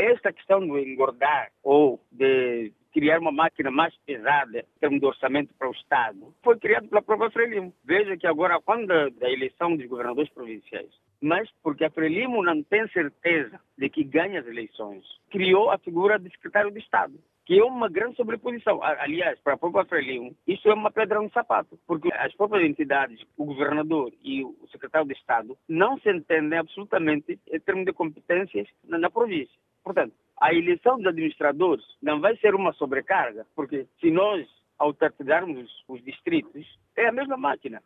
esta questão do engordar ou de criar uma máquina mais pesada em termos de orçamento para o Estado foi criado pela própria Frelimo. Veja que agora, quando da eleição dos governadores provinciais, mas porque a Frelimo não tem certeza de que ganha as eleições, criou a figura de secretário de Estado que é uma grande sobreposição. Aliás, para a própria Frelimo, isso é uma pedra no sapato, porque as próprias entidades, o governador e o secretário de Estado, não se entendem absolutamente em termos de competências na província. Portanto, a eleição dos administradores não vai ser uma sobrecarga, porque se nós autarquizarmos os distritos, é a mesma máquina.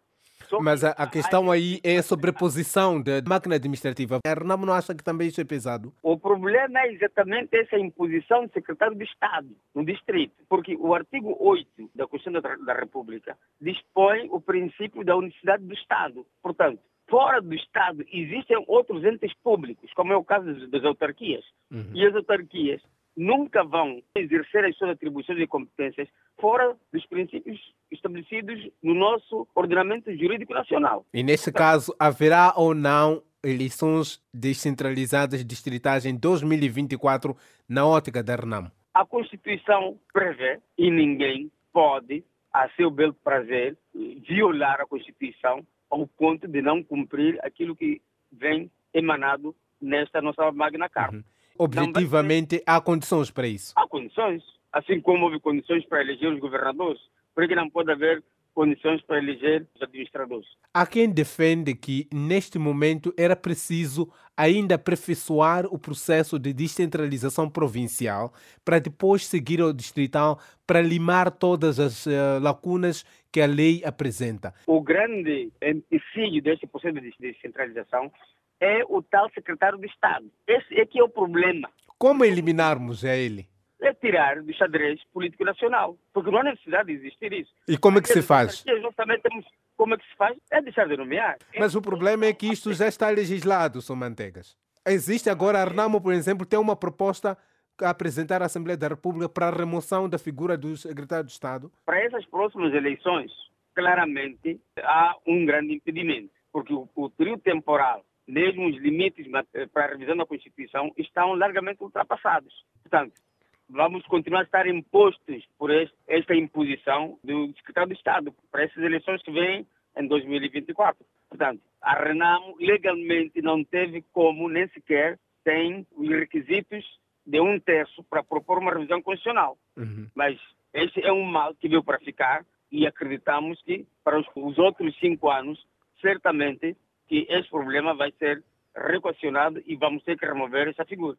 Mas a, a, questão aí é a sobreposição da máquina administrativa. A Renamo não acha que também isso é pesado? O problema é exatamente essa imposição do secretário de Estado no distrito, porque o artigo 8 da Constituição da, da República dispõe o princípio da unicidade do Estado. Portanto, fora do Estado existem outros entes públicos, como é o caso das autarquias. Uhum. E as autarquias nunca vão exercer as suas atribuições e competências fora dos princípios estabelecidos no nosso ordenamento jurídico nacional. E nesse caso, haverá ou não eleições descentralizadas distritais em 2024 na ótica da RENAM? A Constituição prevê e ninguém pode, a seu belo prazer, violar a Constituição ao ponto de não cumprir aquilo que vem emanado nesta nossa Magna Carta. Uhum. Objetivamente, há condições para isso? Há condições. Assim como houve condições para eleger os governadores, por que não pode haver condições para eleger os administradores. Há quem defende que, neste momento, era preciso ainda aperfeiçoar o processo de descentralização provincial para depois seguir ao distrital para limar todas as uh, lacunas que a lei apresenta. O grande empecilho deste processo de descentralização é o tal secretário de Estado. Esse é que é o problema. Como eliminarmos ele? É tirar do xadrez político nacional, porque não há necessidade de existir isso. E como é que se faz? Como é que se faz? É deixar de nomear. Mas o problema é que isto já está legislado, São Manteigas. Existe agora, a Arnamo, por exemplo, tem uma proposta a apresentar à Assembleia da República para a remoção da figura do secretário de Estado? Para essas próximas eleições, claramente há um grande impedimento, porque o, o trio temporal mesmo os limites eh, para a revisão da Constituição estão largamente ultrapassados. Portanto, vamos continuar a estar impostos por esta imposição do secretário de Estado para essas eleições que vêm em 2024. Portanto, a Renamo legalmente não teve como, nem sequer tem os requisitos de um terço para propor uma revisão constitucional. Uhum. Mas esse é um mal que veio para ficar e acreditamos que para os, os outros cinco anos, certamente que esse problema vai ser requacionado e vamos ter que remover essa figura.